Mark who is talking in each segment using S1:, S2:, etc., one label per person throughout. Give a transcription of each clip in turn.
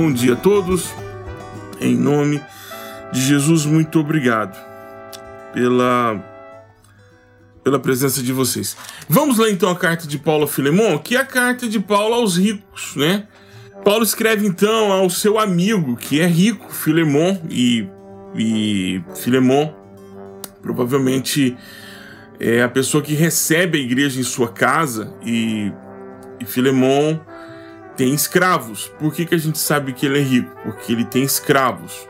S1: bom dia a todos. Em nome de Jesus, muito obrigado pela pela presença de vocês. Vamos lá então a carta de Paulo a Filemon, que é a carta de Paulo aos ricos, né? Paulo escreve então ao seu amigo, que é rico, Filemon, e, e Filemon provavelmente é a pessoa que recebe a igreja em sua casa, e, e Filemon tem escravos. Por que, que a gente sabe que ele é rico? Porque ele tem escravos.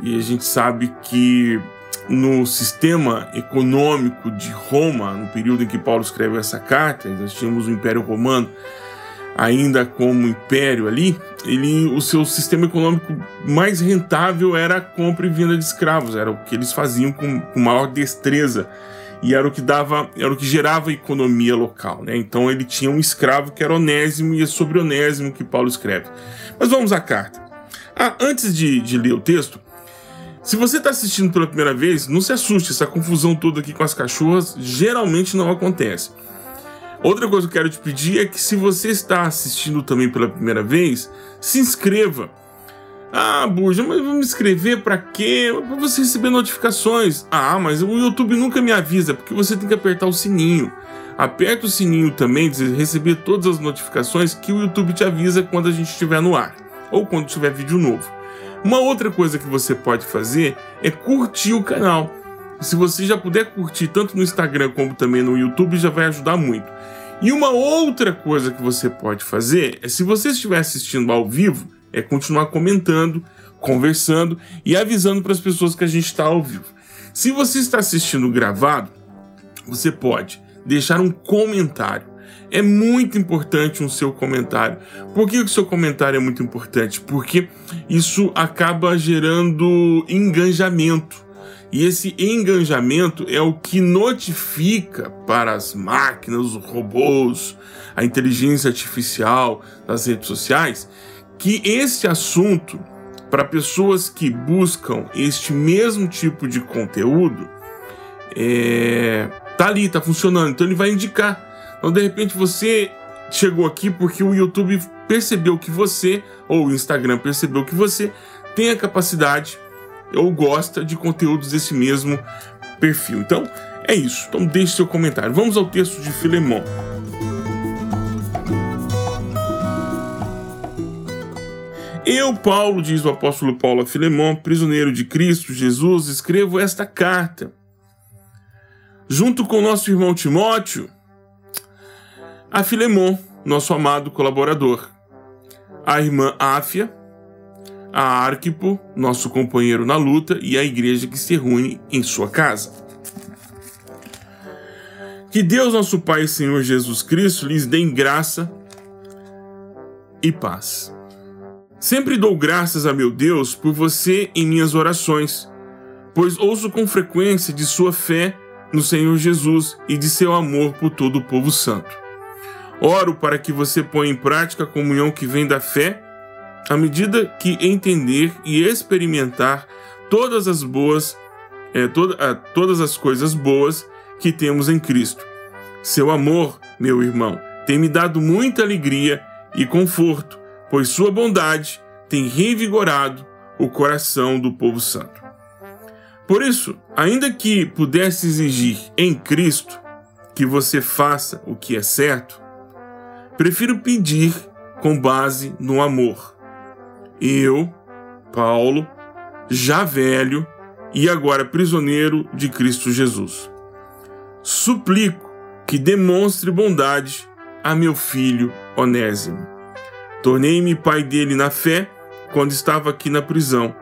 S1: E a gente sabe que no sistema econômico de Roma, no período em que Paulo escreve essa carta, nós tínhamos o Império Romano ainda como império ali, ele, o seu sistema econômico mais rentável era a compra e venda de escravos, era o que eles faziam com, com maior destreza e era o que dava, era o que gerava economia local, né? Então ele tinha um escravo que era Onésimo e é sobre Onésimo que Paulo escreve. Mas vamos à carta. Ah, antes de, de ler o texto, se você está assistindo pela primeira vez, não se assuste, essa confusão toda aqui com as cachorras geralmente não acontece. Outra coisa que eu quero te pedir é que se você está assistindo também pela primeira vez, se inscreva. Ah, Burja, mas vou me inscrever para quê? Para você receber notificações. Ah, mas o YouTube nunca me avisa, porque você tem que apertar o sininho. Aperta o sininho também, de receber todas as notificações que o YouTube te avisa quando a gente estiver no ar, ou quando tiver vídeo novo. Uma outra coisa que você pode fazer é curtir o canal. Se você já puder curtir tanto no Instagram como também no YouTube, já vai ajudar muito. E uma outra coisa que você pode fazer é, se você estiver assistindo ao vivo, é continuar comentando, conversando e avisando para as pessoas que a gente está ao vivo. Se você está assistindo gravado, você pode deixar um comentário é muito importante um seu comentário. Por que o seu comentário é muito importante? Porque isso acaba gerando engajamento. E esse engajamento é o que notifica para as máquinas, os robôs, a inteligência artificial, as redes sociais, que esse assunto, para pessoas que buscam este mesmo tipo de conteúdo, é, tá ali, tá funcionando. Então ele vai indicar. Então, de repente, você chegou aqui porque o YouTube percebeu que você, ou o Instagram percebeu que você tem a capacidade ou gosta de conteúdos desse mesmo perfil. Então, é isso. Então, deixe seu comentário. Vamos ao texto de Filemão. Eu, Paulo, diz o apóstolo Paulo a Filemão, prisioneiro de Cristo Jesus, escrevo esta carta. Junto com nosso irmão Timóteo, a Filemon, nosso amado colaborador, a irmã Áfia, a Arquipo, nosso companheiro na luta, e a igreja que se reúne em sua casa. Que Deus, nosso Pai e Senhor Jesus Cristo, lhes dê graça e paz. Sempre dou graças a meu Deus por você em minhas orações, pois ouço com frequência de sua fé no Senhor Jesus e de seu amor por todo o povo santo. Oro para que você ponha em prática a comunhão que vem da fé, à medida que entender e experimentar todas as boas, é, toda, todas as coisas boas que temos em Cristo. Seu amor, meu irmão, tem me dado muita alegria e conforto, pois sua bondade tem revigorado o coração do povo santo. Por isso, ainda que pudesse exigir em Cristo que você faça o que é certo, Prefiro pedir com base no amor. Eu, Paulo, já velho e agora prisioneiro de Cristo Jesus, suplico que demonstre bondade a meu filho Onésimo. Tornei-me pai dele na fé quando estava aqui na prisão.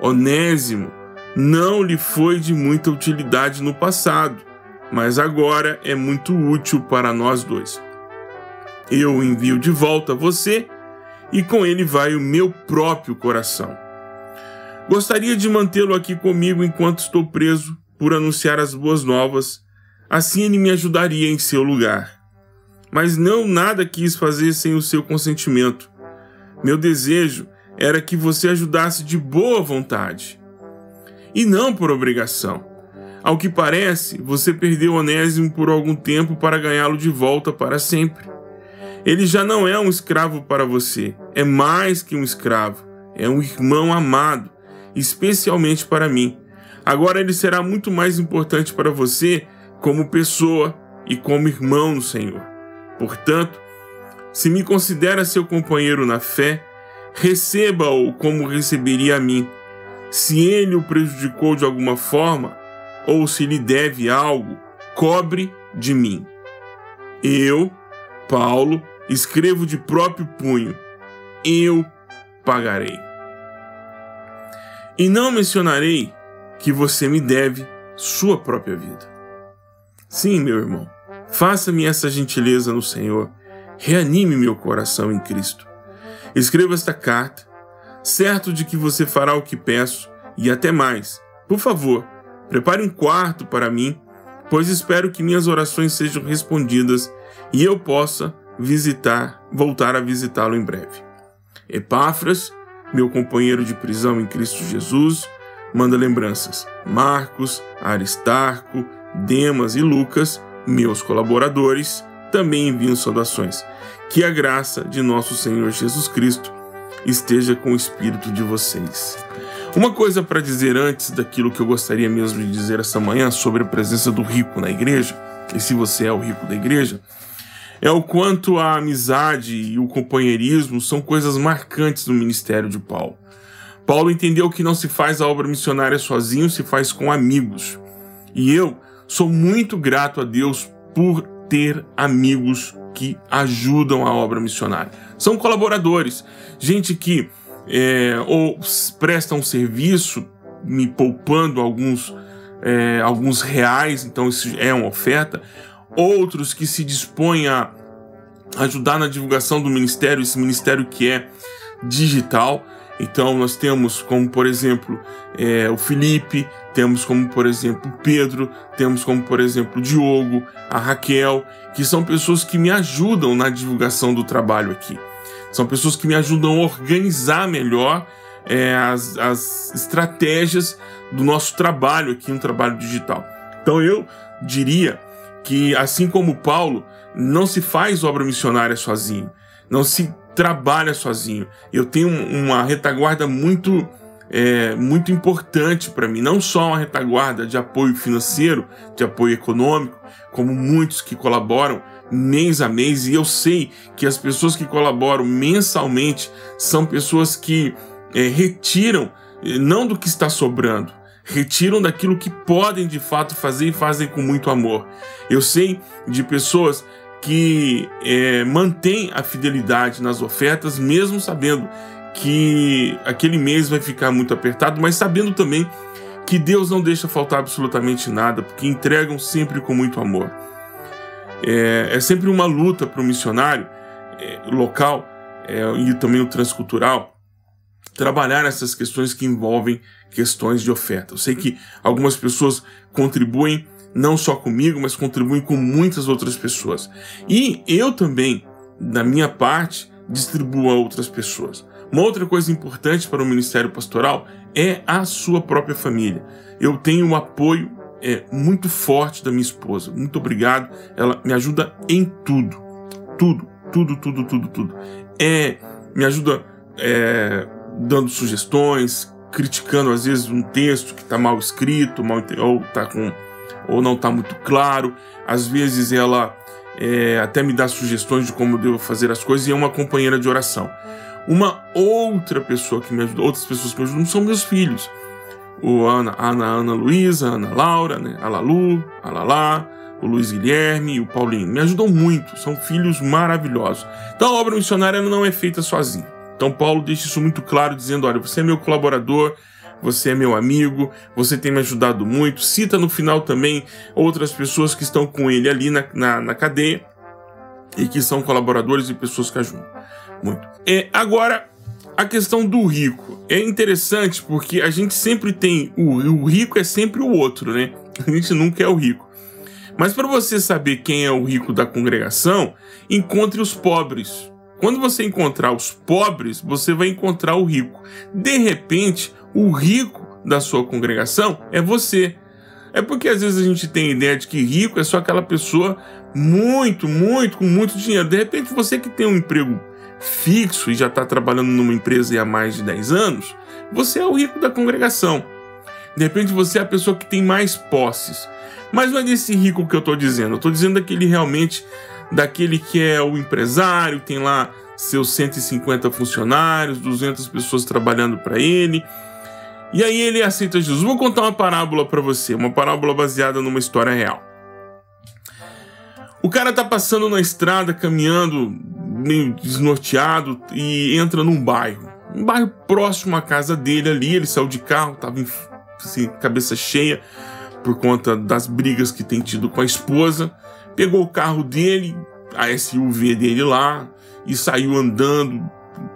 S1: Onésimo não lhe foi de muita utilidade no passado, mas agora é muito útil para nós dois eu o envio de volta a você e com ele vai o meu próprio coração. Gostaria de mantê-lo aqui comigo enquanto estou preso por anunciar as boas novas, assim ele me ajudaria em seu lugar. Mas não nada quis fazer sem o seu consentimento. Meu desejo era que você ajudasse de boa vontade e não por obrigação. Ao que parece, você perdeu Onésimo por algum tempo para ganhá-lo de volta para sempre. Ele já não é um escravo para você, é mais que um escravo. é um irmão amado, especialmente para mim. Agora ele será muito mais importante para você como pessoa e como irmão no Senhor. Portanto, se me considera seu companheiro na fé, receba-o como receberia a mim. Se ele o prejudicou de alguma forma, ou se lhe deve algo, cobre de mim. Eu, Paulo, escrevo de próprio punho: eu pagarei. E não mencionarei que você me deve sua própria vida. Sim, meu irmão, faça-me essa gentileza no Senhor, reanime meu coração em Cristo. Escreva esta carta, certo de que você fará o que peço e até mais. Por favor, prepare um quarto para mim, pois espero que minhas orações sejam respondidas e eu possa visitar, voltar a visitá-lo em breve. Epáfras, meu companheiro de prisão em Cristo Jesus, manda lembranças. Marcos, Aristarco, Demas e Lucas, meus colaboradores, também enviam saudações. Que a graça de nosso Senhor Jesus Cristo esteja com o espírito de vocês. Uma coisa para dizer antes daquilo que eu gostaria mesmo de dizer essa manhã sobre a presença do rico na igreja, e se você é o rico da igreja, é o quanto a amizade e o companheirismo são coisas marcantes no ministério de Paulo. Paulo entendeu que não se faz a obra missionária sozinho, se faz com amigos. E eu sou muito grato a Deus por ter amigos que ajudam a obra missionária. São colaboradores, gente que é, ou presta um serviço me poupando alguns, é, alguns reais, então isso é uma oferta, outros que se dispõem a ajudar na divulgação do ministério, esse ministério que é digital. Então nós temos como, por exemplo, é, o Felipe, temos como, por exemplo, Pedro, temos como, por exemplo, Diogo, a Raquel, que são pessoas que me ajudam na divulgação do trabalho aqui. São pessoas que me ajudam a organizar melhor é, as, as estratégias do nosso trabalho aqui, um trabalho digital. Então eu diria que, assim como Paulo, não se faz obra missionária sozinho, não se trabalha sozinho. Eu tenho uma retaguarda muito é, muito importante para mim, não só uma retaguarda de apoio financeiro, de apoio econômico, como muitos que colaboram mês a mês, e eu sei que as pessoas que colaboram mensalmente são pessoas que é, retiram é, não do que está sobrando, retiram daquilo que podem de fato fazer e fazem com muito amor. Eu sei de pessoas que é, mantêm a fidelidade nas ofertas, mesmo sabendo que aquele mês vai ficar muito apertado, mas sabendo também que Deus não deixa faltar absolutamente nada, porque entregam sempre com muito amor. É, é sempre uma luta para o missionário é, local é, e também o transcultural trabalhar essas questões que envolvem questões de oferta. Eu sei que algumas pessoas contribuem não só comigo, mas contribuem com muitas outras pessoas. E eu também, da minha parte, distribuo a outras pessoas. Uma outra coisa importante para o ministério pastoral é a sua própria família. Eu tenho um apoio é, muito forte da minha esposa. Muito obrigado. Ela me ajuda em tudo. Tudo, tudo, tudo, tudo, tudo. É, me ajuda é, dando sugestões, criticando às vezes um texto que está mal escrito, mal, ou, tá com, ou não está muito claro. Às vezes ela é, até me dá sugestões de como eu devo fazer as coisas e é uma companheira de oração. Uma outra pessoa que me ajuda, outras pessoas que me ajudam são meus filhos. O Ana, Ana, Ana Luísa, Ana Laura, né? a Lalu, a Lalá, o Luiz Guilherme e o Paulinho. Me ajudam muito, são filhos maravilhosos. Então a obra missionária não é feita sozinha. Então Paulo deixa isso muito claro, dizendo: olha, você é meu colaborador, você é meu amigo, você tem me ajudado muito. Cita no final também outras pessoas que estão com ele ali na, na, na cadeia e que são colaboradores e pessoas que ajudam muito. É, agora, a questão do rico é interessante porque a gente sempre tem o, o rico é sempre o outro, né? A gente nunca é o rico. Mas para você saber quem é o rico da congregação, encontre os pobres. Quando você encontrar os pobres, você vai encontrar o rico. De repente, o rico da sua congregação é você. É porque às vezes a gente tem a ideia de que rico é só aquela pessoa muito, muito, com muito dinheiro. De repente, você que tem um emprego fixo e já está trabalhando numa empresa há mais de 10 anos, você é o rico da congregação. De repente você é a pessoa que tem mais posses. Mas não é desse rico que eu estou dizendo. Eu estou dizendo daquele realmente, daquele que é o empresário, tem lá seus 150 funcionários, 200 pessoas trabalhando para ele. E aí ele aceita Jesus. Vou contar uma parábola para você, uma parábola baseada numa história real. O cara tá passando na estrada, caminhando, meio desnorteado, e entra num bairro. Um bairro próximo à casa dele ali. Ele saiu de carro, tava assim, cabeça cheia por conta das brigas que tem tido com a esposa. Pegou o carro dele, a SUV dele lá, e saiu andando,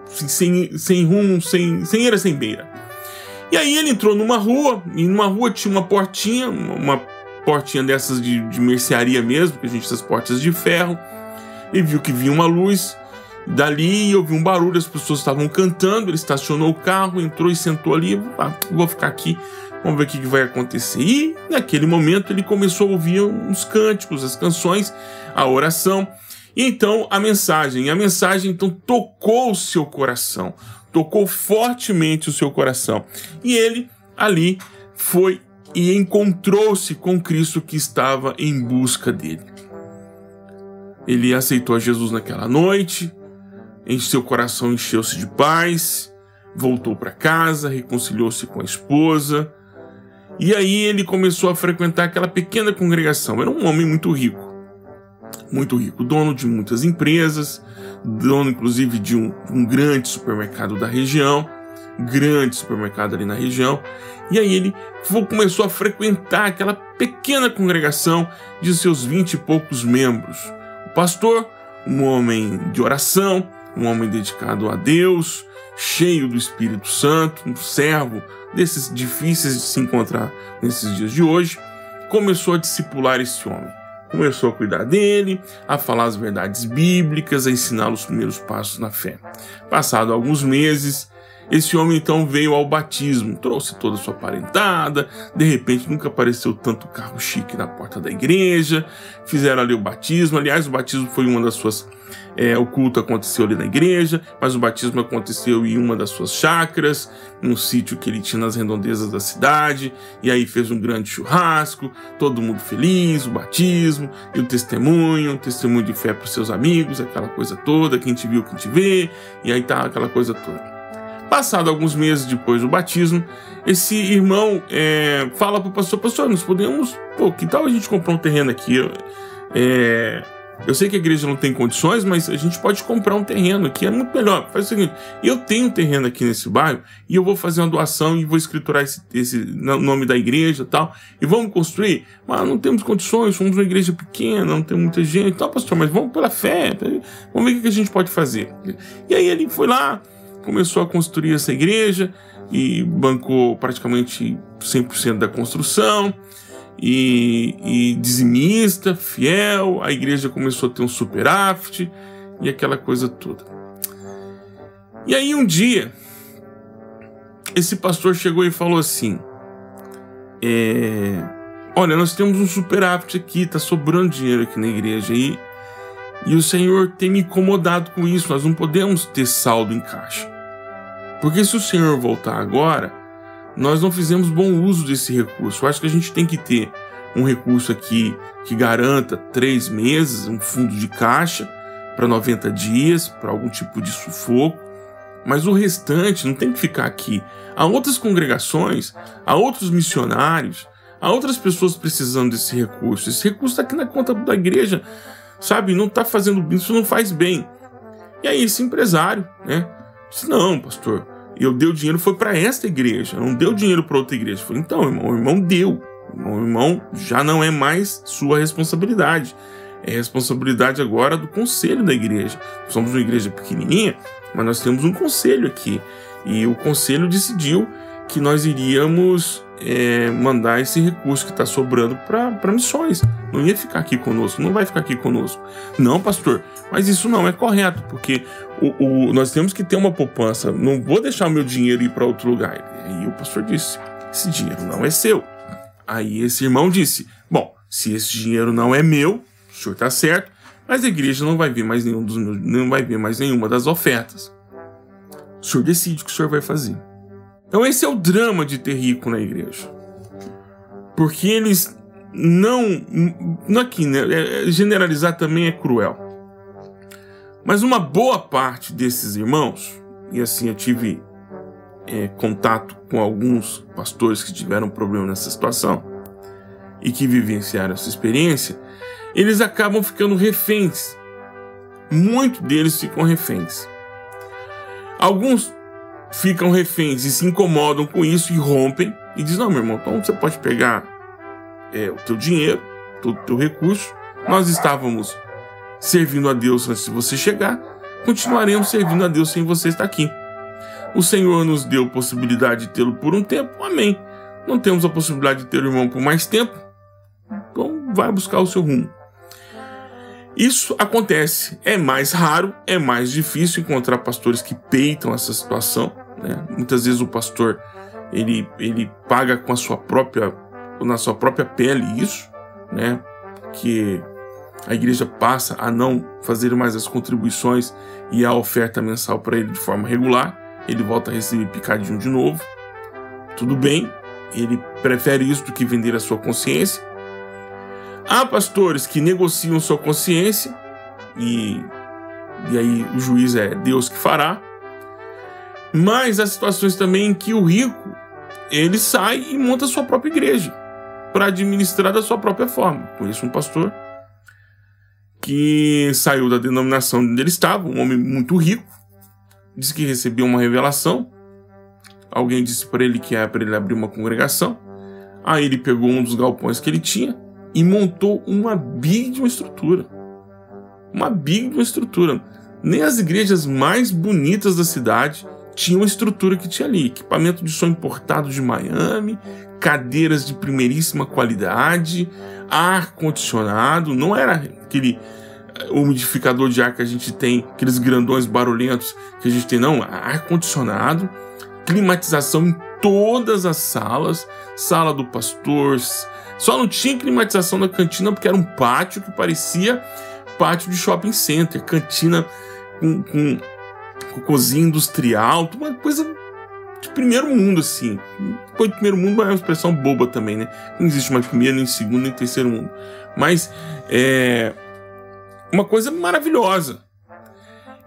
S1: assim, sem, sem rumo, sem, sem era sem beira. E aí ele entrou numa rua, e numa rua tinha uma portinha, uma portinha dessas de, de mercearia mesmo, que a gente tem as portas de ferro, e viu que vinha uma luz dali ouviu um barulho, as pessoas estavam cantando, ele estacionou o carro, entrou e sentou ali, ah, vou ficar aqui, vamos ver o que vai acontecer. E naquele momento ele começou a ouvir uns cânticos, as canções, a oração, e então a mensagem, a mensagem então tocou o seu coração, tocou fortemente o seu coração. E ele ali foi e encontrou-se com Cristo que estava em busca dele. Ele aceitou a Jesus naquela noite, em seu coração encheu-se de paz, voltou para casa, reconciliou-se com a esposa, e aí ele começou a frequentar aquela pequena congregação. Era um homem muito rico, muito rico, dono de muitas empresas, dono inclusive de um, um grande supermercado da região, grande supermercado ali na região, e aí ele começou a frequentar aquela pequena congregação de seus vinte e poucos membros. Pastor, um homem de oração, um homem dedicado a Deus, cheio do Espírito Santo, um servo desses difíceis de se encontrar nesses dias de hoje, começou a discipular esse homem. Começou a cuidar dele, a falar as verdades bíblicas, a ensiná-lo os primeiros passos na fé. Passado alguns meses, esse homem então veio ao batismo, trouxe toda a sua parentada, de repente nunca apareceu tanto carro chique na porta da igreja, fizeram ali o batismo. Aliás, o batismo foi uma das suas. É, o culto aconteceu ali na igreja, mas o batismo aconteceu em uma das suas chacras, num sítio que ele tinha nas redondezas da cidade, e aí fez um grande churrasco, todo mundo feliz, o batismo, e o testemunho, o testemunho de fé para os seus amigos, aquela coisa toda, quem te viu, quem te vê, e aí tá aquela coisa toda. Passado alguns meses depois do batismo, esse irmão é, fala para o pastor: Pastor, nós podemos. Pô, que tal a gente comprar um terreno aqui? É, eu sei que a igreja não tem condições, mas a gente pode comprar um terreno aqui, é muito melhor. Faz o seguinte: eu tenho um terreno aqui nesse bairro e eu vou fazer uma doação e vou escriturar esse, esse nome da igreja e tal, e vamos construir. Mas não temos condições, somos uma igreja pequena, não tem muita gente, tal, pastor, mas vamos pela fé, vamos ver o que a gente pode fazer. E aí ele foi lá começou a construir essa igreja e bancou praticamente 100% da construção. E, e, dizimista, fiel, a igreja começou a ter um superávit e aquela coisa toda. E aí um dia, esse pastor chegou e falou assim: é, Olha, nós temos um superávit aqui, tá sobrando dinheiro aqui na igreja e, e o Senhor tem me incomodado com isso, nós não podemos ter saldo em caixa. Porque se o Senhor voltar agora, nós não fizemos bom uso desse recurso. Eu acho que a gente tem que ter um recurso aqui que garanta três meses, um fundo de caixa para 90 dias, para algum tipo de sufoco. Mas o restante não tem que ficar aqui. Há outras congregações, há outros missionários, há outras pessoas precisando desse recurso. Esse recurso está aqui na conta da igreja, sabe? Não está fazendo isso, não faz bem. E aí esse empresário, né? Disse, não, pastor, eu dei o dinheiro foi para esta igreja, não deu dinheiro para outra igreja. Eu falei, então, irmão, o irmão deu. O irmão já não é mais sua responsabilidade. É responsabilidade agora do conselho da igreja. Somos uma igreja pequenininha, mas nós temos um conselho aqui. E o conselho decidiu que nós iríamos é, mandar esse recurso que está sobrando para missões. Não ia ficar aqui conosco, não vai ficar aqui conosco. Não, pastor, mas isso não é correto, porque o, o, nós temos que ter uma poupança. Não vou deixar meu dinheiro ir para outro lugar. E o pastor disse: esse dinheiro não é seu. Aí esse irmão disse: bom, se esse dinheiro não é meu, o senhor está certo, Mas a igreja não vai ver mais nenhum dos meus, não vai ver mais nenhuma das ofertas. O senhor decide o que o senhor vai fazer. Então esse é o drama de ter rico na igreja. Porque eles não. não aqui, né? É, é, generalizar também é cruel. Mas uma boa parte desses irmãos, e assim eu tive é, contato com alguns pastores que tiveram problema nessa situação e que vivenciaram essa experiência, eles acabam ficando reféns. Muitos deles ficam reféns. Alguns ficam reféns e se incomodam com isso e rompem e dizem: Não, meu irmão, então você pode pegar é, o teu dinheiro, todo o teu recurso. Nós estávamos servindo a Deus antes de você chegar, continuaremos servindo a Deus sem você estar aqui. O Senhor nos deu possibilidade de tê-lo por um tempo, amém. Não temos a possibilidade de ter o irmão por mais tempo, então vai buscar o seu rumo. Isso acontece, é mais raro, é mais difícil encontrar pastores que peitam essa situação. Né? Muitas vezes o pastor ele, ele paga com a sua própria na sua própria pele isso, né? Que a igreja passa a não fazer mais as contribuições e a oferta mensal para ele de forma regular. Ele volta a receber picadinho de novo. Tudo bem, ele prefere isso do que vender a sua consciência. Há pastores que negociam sua consciência e, e aí o juiz é Deus que fará. Mas há situações também em que o rico ele sai e monta sua própria igreja para administrar da sua própria forma. Conheço um pastor que saiu da denominação onde ele estava, um homem muito rico, disse que recebeu uma revelação. Alguém disse para ele que era para ele abrir uma congregação. Aí ele pegou um dos galpões que ele tinha e montou uma big de uma estrutura. Uma big de uma estrutura. Nem as igrejas mais bonitas da cidade tinham a estrutura que tinha ali. Equipamento de som importado de Miami, cadeiras de primeiríssima qualidade, ar condicionado, não era aquele eh, umidificador de ar que a gente tem, aqueles grandões barulhentos que a gente tem, não, ar condicionado, climatização em todas as salas, sala do pastor, só não tinha climatização na cantina porque era um pátio que parecia pátio de shopping center, cantina com, com, com cozinha industrial, uma coisa de primeiro mundo, assim. Depois de primeiro mundo é uma expressão boba também, né? Não existe mais primeiro, nem segundo, nem terceiro mundo. Mas é uma coisa maravilhosa.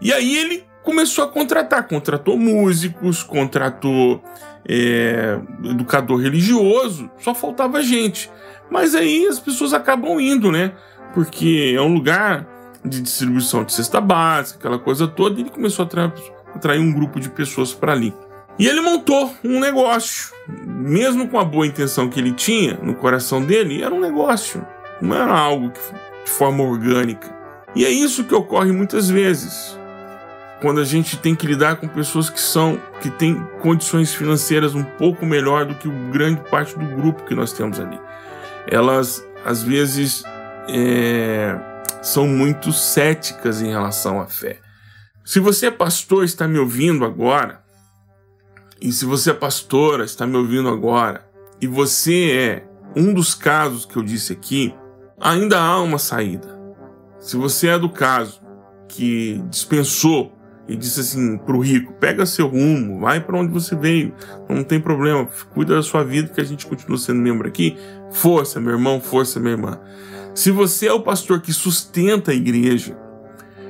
S1: E aí ele começou a contratar, contratou músicos, contratou é, educador religioso, só faltava gente. Mas aí as pessoas acabam indo, né? Porque é um lugar de distribuição de cesta básica, aquela coisa toda, e ele começou a atrair, um grupo de pessoas para ali. E ele montou um negócio, mesmo com a boa intenção que ele tinha no coração dele, era um negócio, não era algo que, de forma orgânica. E é isso que ocorre muitas vezes quando a gente tem que lidar com pessoas que são que têm condições financeiras um pouco melhor do que grande parte do grupo que nós temos ali elas às vezes é, são muito céticas em relação à fé. Se você é pastor está me ouvindo agora, e se você é pastora está me ouvindo agora, e você é um dos casos que eu disse aqui, ainda há uma saída. Se você é do caso que dispensou e disse assim para o rico: pega seu rumo, vai para onde você veio, não tem problema, cuida da sua vida que a gente continua sendo membro aqui. Força, meu irmão, força, minha irmã. Se você é o pastor que sustenta a igreja,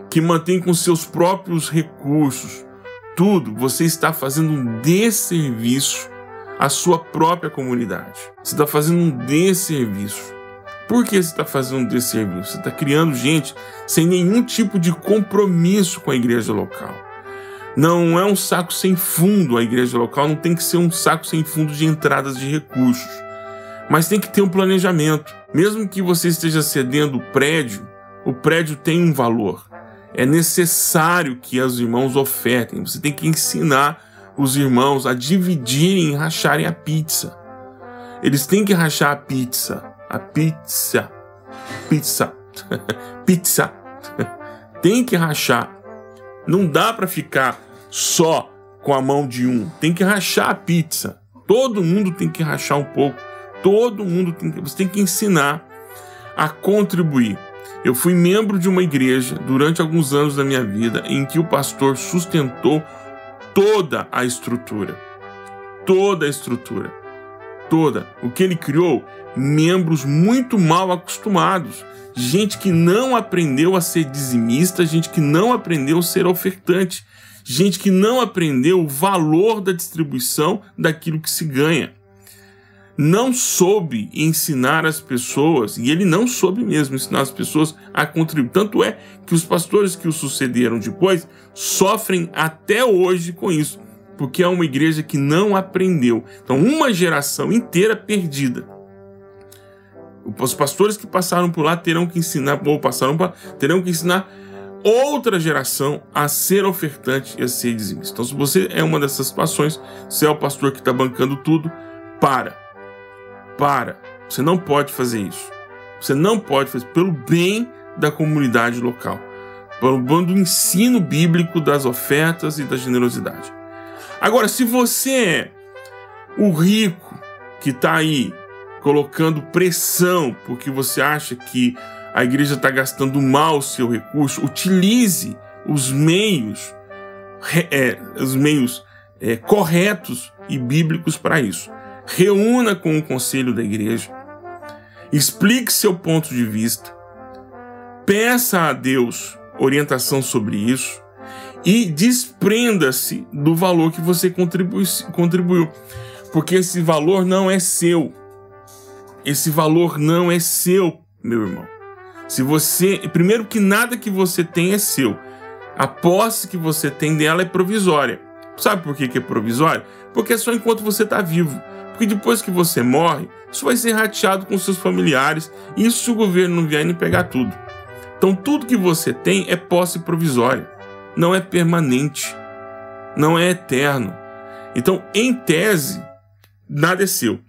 S1: que mantém com seus próprios recursos tudo, você está fazendo um desserviço à sua própria comunidade. Você está fazendo um desserviço. Por que você está fazendo um desserviço? Você está criando gente sem nenhum tipo de compromisso com a igreja local. Não é um saco sem fundo a igreja local, não tem que ser um saco sem fundo de entradas de recursos. Mas tem que ter um planejamento. Mesmo que você esteja cedendo o prédio, o prédio tem um valor. É necessário que os irmãos ofertem. Você tem que ensinar os irmãos a dividirem e racharem a pizza. Eles têm que rachar a pizza a pizza. Pizza. pizza. Tem que rachar. Não dá para ficar só com a mão de um. Tem que rachar a pizza. Todo mundo tem que rachar um pouco. Todo mundo tem que. Você tem que ensinar a contribuir. Eu fui membro de uma igreja durante alguns anos da minha vida em que o pastor sustentou toda a estrutura. Toda a estrutura. Toda. O que ele criou? Membros muito mal acostumados. Gente que não aprendeu a ser dizimista, gente que não aprendeu a ser ofertante, gente que não aprendeu o valor da distribuição daquilo que se ganha. Não soube ensinar as pessoas, e ele não soube mesmo ensinar as pessoas a contribuir. Tanto é que os pastores que o sucederam depois sofrem até hoje com isso, porque é uma igreja que não aprendeu. Então, uma geração inteira perdida. Os pastores que passaram por lá terão que ensinar, ou passaram por lá, terão que ensinar outra geração a ser ofertante e a ser dizimista. Então, se você é uma dessas situações, se é o pastor que está bancando tudo, para. Para. Você não pode fazer isso. Você não pode fazer pelo bem da comunidade local, pelo bem do ensino bíblico das ofertas e da generosidade. Agora, se você é o rico que está aí colocando pressão porque você acha que a igreja está gastando mal o seu recurso, utilize os meios, é, os meios é, corretos e bíblicos para isso. Reúna com o conselho da igreja, explique seu ponto de vista, peça a Deus orientação sobre isso e desprenda-se do valor que você contribuiu, porque esse valor não é seu. Esse valor não é seu, meu irmão. Se você, primeiro que nada que você tem é seu. A posse que você tem dela é provisória. Sabe por que, que é provisória? Porque é só enquanto você está vivo. Porque depois que você morre, isso vai ser rateado com seus familiares. E isso se o governo não vier nem pegar tudo. Então tudo que você tem é posse provisória. Não é permanente. Não é eterno. Então, em tese, nada é seu.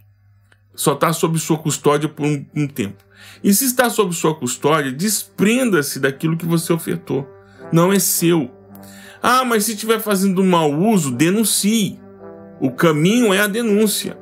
S1: Só está sob sua custódia por um, um tempo. E se está sob sua custódia, desprenda-se daquilo que você ofertou. Não é seu. Ah, mas se estiver fazendo mau uso, denuncie. O caminho é a denúncia.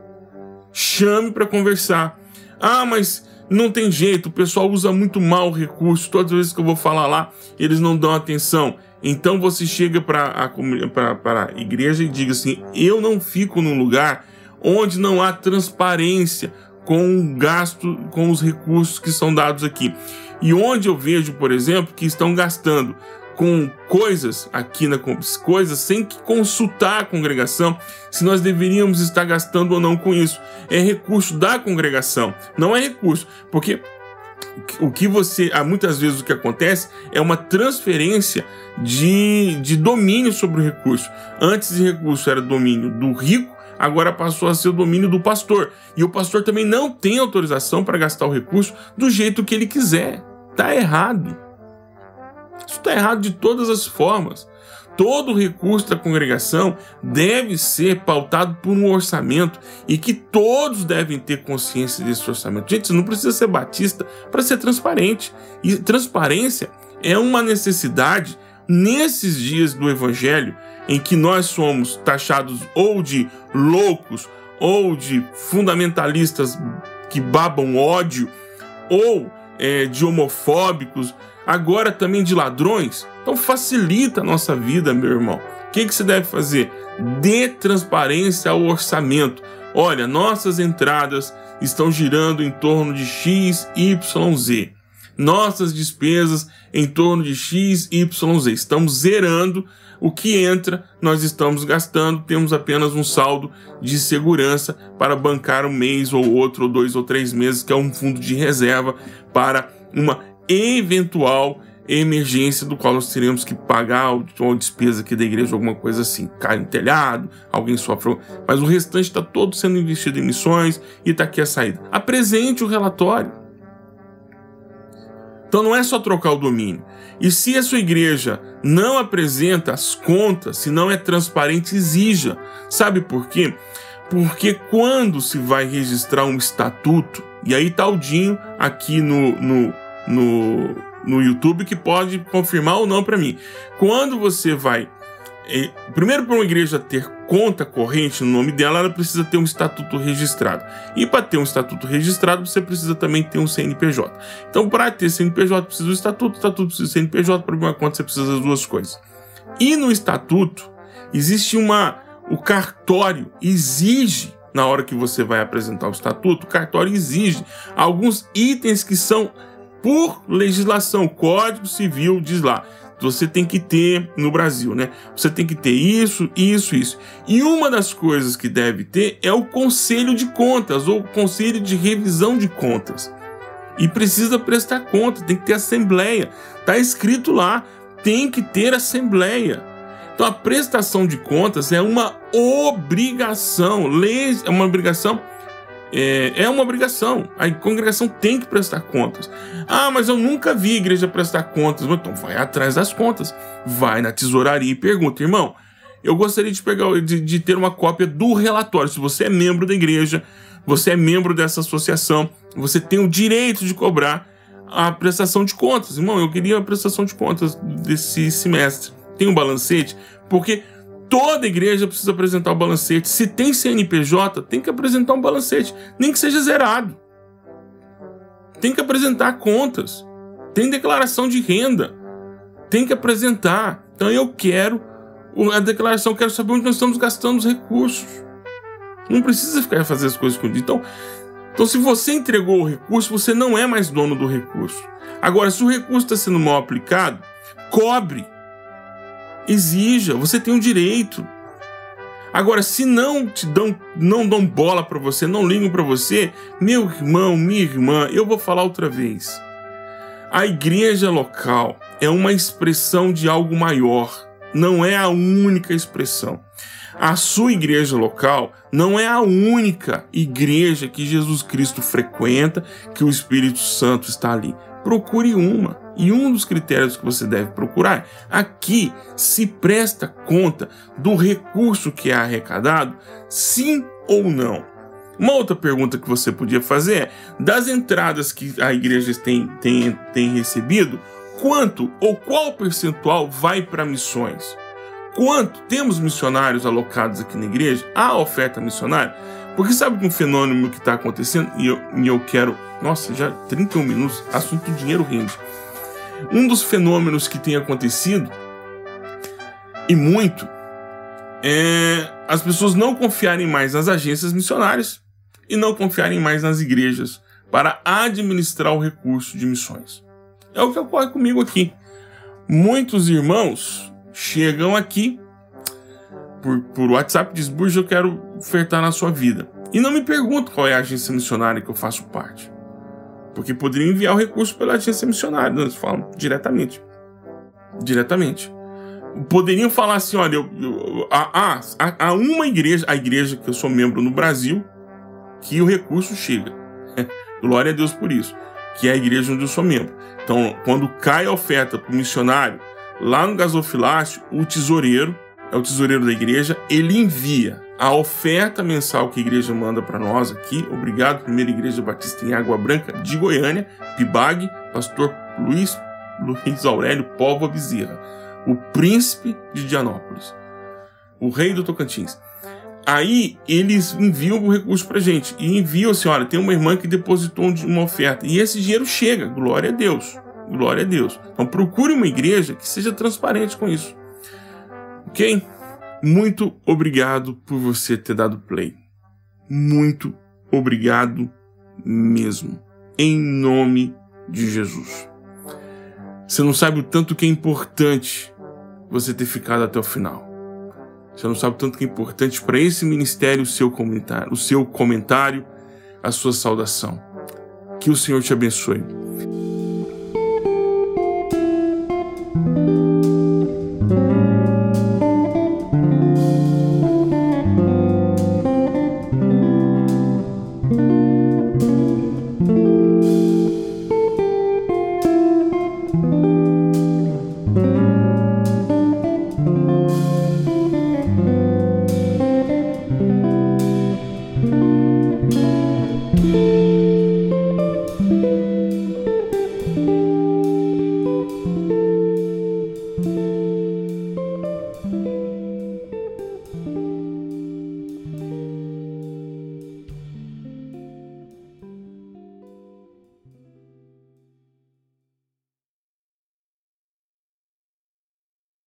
S1: Chame para conversar. Ah, mas não tem jeito, o pessoal usa muito mal o recurso. Todas as vezes que eu vou falar lá, eles não dão atenção. Então você chega para a, igreja e diga assim: Eu não fico num lugar onde não há transparência, com o gasto, com os recursos que são dados aqui. E onde eu vejo, por exemplo, que estão gastando com coisas aqui na coisas sem que consultar a congregação se nós deveríamos estar gastando ou não com isso. É recurso da congregação, não é recurso, porque o que você, muitas vezes o que acontece é uma transferência de, de domínio sobre o recurso. Antes o recurso era domínio do rico agora passou a ser o domínio do pastor. E o pastor também não tem autorização para gastar o recurso do jeito que ele quiser. Tá errado. Isso está errado de todas as formas. Todo recurso da congregação deve ser pautado por um orçamento e que todos devem ter consciência desse orçamento. Gente, você não precisa ser batista para ser transparente. E transparência é uma necessidade nesses dias do evangelho em que nós somos taxados ou de loucos ou de fundamentalistas que babam ódio ou é, de homofóbicos, agora também de ladrões. Então facilita a nossa vida, meu irmão. O que, que você deve fazer? Dê transparência ao orçamento. Olha, nossas entradas estão girando em torno de X, Y, Z. Nossas despesas em torno de X, Y, Z. Estamos zerando o que entra, nós estamos gastando, temos apenas um saldo de segurança para bancar um mês ou outro, ou dois ou três meses, que é um fundo de reserva para uma eventual emergência do qual nós teremos que pagar uma despesa aqui da igreja, alguma coisa assim. Cai no telhado, alguém sofre. Mas o restante está todo sendo investido em missões e está aqui a saída. Apresente o relatório. Então não é só trocar o domínio. E se a sua igreja não apresenta as contas, se não é transparente, exija. Sabe por quê? Porque quando se vai registrar um estatuto, e aí tá o Dinho aqui no, no, no, no YouTube que pode confirmar ou não para mim. Quando você vai é, primeiro, para uma igreja ter conta corrente no nome dela, ela precisa ter um estatuto registrado. E para ter um estatuto registrado, você precisa também ter um CNPJ. Então, para ter CNPJ, precisa do estatuto, estatuto precisa do CNPJ, para abrir uma conta, você precisa das duas coisas. E no estatuto, existe uma. O cartório exige, na hora que você vai apresentar o estatuto, o cartório exige alguns itens que são por legislação. Código Civil diz lá você tem que ter no Brasil, né? Você tem que ter isso, isso, isso. E uma das coisas que deve ter é o Conselho de Contas ou Conselho de Revisão de Contas. E precisa prestar conta, tem que ter assembleia. Tá escrito lá, tem que ter assembleia. Então a prestação de contas é uma obrigação, é uma obrigação é, é uma obrigação. A congregação tem que prestar contas. Ah, mas eu nunca vi a igreja prestar contas. Então vai atrás das contas. Vai na tesouraria e pergunta, irmão. Eu gostaria de pegar de, de ter uma cópia do relatório. Se você é membro da igreja, você é membro dessa associação, você tem o direito de cobrar a prestação de contas. Irmão, eu queria a prestação de contas desse semestre. Tem um balancete? Porque Toda igreja precisa apresentar o balancete. Se tem CNPJ, tem que apresentar um balancete, nem que seja zerado. Tem que apresentar contas. Tem declaração de renda. Tem que apresentar. Então eu quero a declaração, quero saber onde nós estamos gastando os recursos. Não precisa ficar fazendo as coisas escondidas. Então, então, se você entregou o recurso, você não é mais dono do recurso. Agora, se o recurso está sendo mal aplicado, cobre. Exija, você tem o direito. Agora, se não te dão, não dão bola para você, não ligam para você, meu irmão, minha irmã, eu vou falar outra vez. A igreja local é uma expressão de algo maior, não é a única expressão. A sua igreja local não é a única igreja que Jesus Cristo frequenta, que o Espírito Santo está ali. Procure uma. E um dos critérios que você deve procurar aqui se presta conta do recurso que é arrecadado, sim ou não. Uma outra pergunta que você podia fazer é: das entradas que a igreja tem, tem, tem recebido, quanto ou qual percentual vai para missões? Quanto temos missionários alocados aqui na igreja? Há oferta missionária? Porque sabe um fenômeno que está acontecendo? E eu, e eu quero. Nossa, já 31 minutos, assunto dinheiro rende. Um dos fenômenos que tem acontecido, e muito, é as pessoas não confiarem mais nas agências missionárias e não confiarem mais nas igrejas para administrar o recurso de missões. É o que ocorre comigo aqui. Muitos irmãos chegam aqui por, por WhatsApp e dizem: Burja, eu quero ofertar na sua vida. E não me perguntam qual é a agência missionária que eu faço parte. Porque poderiam enviar o recurso pela agência missionária, eles falam diretamente. Diretamente. Poderiam falar assim: olha, eu, eu, há, há, há uma igreja, a igreja que eu sou membro no Brasil, que o recurso chega. Glória a Deus por isso. Que é a igreja onde eu sou membro. Então, quando cai a oferta para o missionário, lá no gasofilácio, o tesoureiro, é o tesoureiro da igreja, ele envia a oferta mensal que a igreja manda para nós aqui. Obrigado, Primeira Igreja Batista em Água Branca de Goiânia, Pibag, Pastor Luiz, Luiz Aurélio Póvoa Bezerra, o príncipe de Dianópolis, o rei do Tocantins. Aí eles enviam o recurso para gente e enviam assim: olha, tem uma irmã que depositou uma oferta e esse dinheiro chega, glória a Deus, glória a Deus. Então procure uma igreja que seja transparente com isso, ok? Muito obrigado por você ter dado play. Muito obrigado mesmo. Em nome de Jesus. Você não sabe o tanto que é importante você ter ficado até o final. Você não sabe o tanto que é importante para esse ministério o seu comentário, o seu comentário, a sua saudação. Que o Senhor te abençoe.